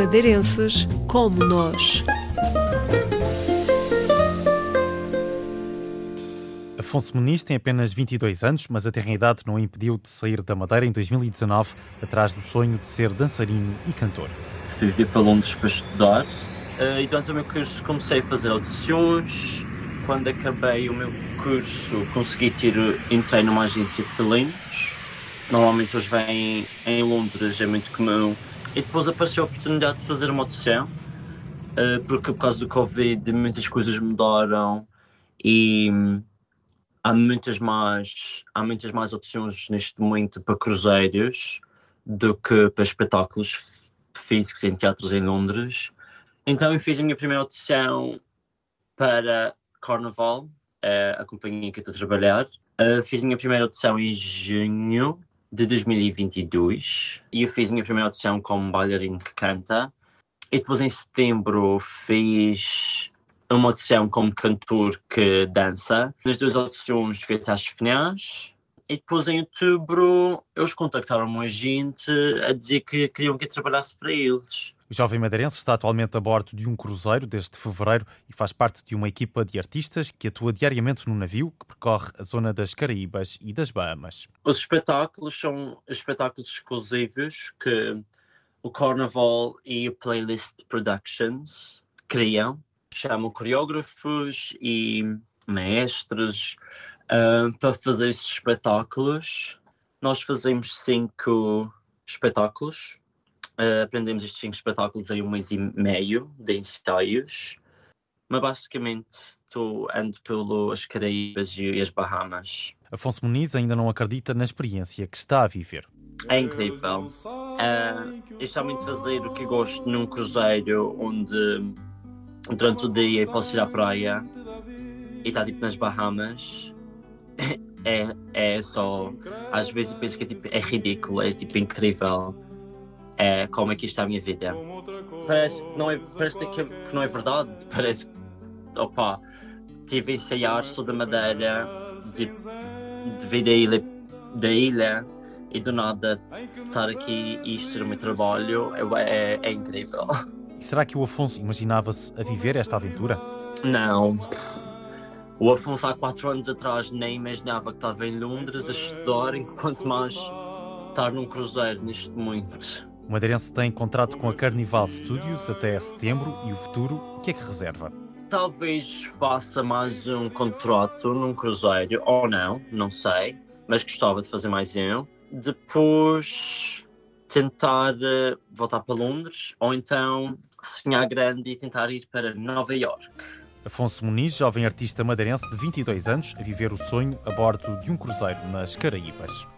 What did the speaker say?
madeirenses como nós. Afonso Muniz tem apenas 22 anos, mas a idade não o impediu de sair da Madeira em 2019, atrás do sonho de ser dançarino e cantor. Vivi para Londres para estudar eh, e durante o meu curso comecei a fazer audições. Quando acabei o meu curso, consegui ter, entrei numa agência de talentos. Normalmente eles vêm em Londres, é muito comum. E depois apareceu a oportunidade de fazer uma audição, eh, porque por causa do Covid muitas coisas mudaram e há muitas mais há muitas mais opções neste momento para cruzeiros do que para espetáculos físicos em teatros em Londres. Então eu fiz a minha primeira audição para Carnaval, a companhia que eu estou a trabalhar. Uh, fiz a minha primeira audição em junho de 2022 e eu fiz a minha primeira audição como bailarino que canta. E depois em setembro fiz uma audição como cantor que dança. Nas duas audições até às finais. E depois em outubro eles contactaram a gente a dizer que queriam que eu trabalhasse para eles. O jovem madeirense está atualmente a bordo de um cruzeiro desde fevereiro e faz parte de uma equipa de artistas que atua diariamente no navio que percorre a zona das Caraíbas e das Bahamas. Os espetáculos são espetáculos exclusivos que o Carnaval e o Playlist Productions criam chamam coreógrafos e mestres uh, para fazer esses espetáculos. Nós fazemos cinco espetáculos. Uh, aprendemos estes cinco espetáculos em um mês e meio de ensaios. Mas basicamente estou ando pelas Caraíbas e as Bahamas. Afonso Muniz ainda não acredita na experiência que está a viver. É incrível. Uh, eu somente fazer o que gosto num cruzeiro onde durante o dia posso ir à praia e estar tipo nas Bahamas. É, é só. Às vezes eu penso que é, tipo, é ridículo, é tipo incrível. É, como é que está a minha vida. Parece que não é, parece que, não é verdade. Parece que. Opa, tive a ensaiar, sou da Madeira, de, de da ilha, da ilha e do nada estar aqui e isto ser o meu trabalho é, é, é incrível. E será que o Afonso imaginava-se a viver esta aventura? Não. O Afonso há quatro anos atrás nem imaginava que estava em Londres a estudar, enquanto mais estar num cruzeiro neste momento. O madeirense tem contrato com a Carnival Studios até setembro e o futuro, o que é que reserva? Talvez faça mais um contrato num cruzeiro, ou não, não sei, mas gostava de fazer mais um. Depois tentar uh, voltar para Londres ou então sonhar grande e tentar ir para Nova York. Afonso Muniz, jovem artista madeirense de 22 anos, a viver o sonho a bordo de um cruzeiro nas Caraíbas.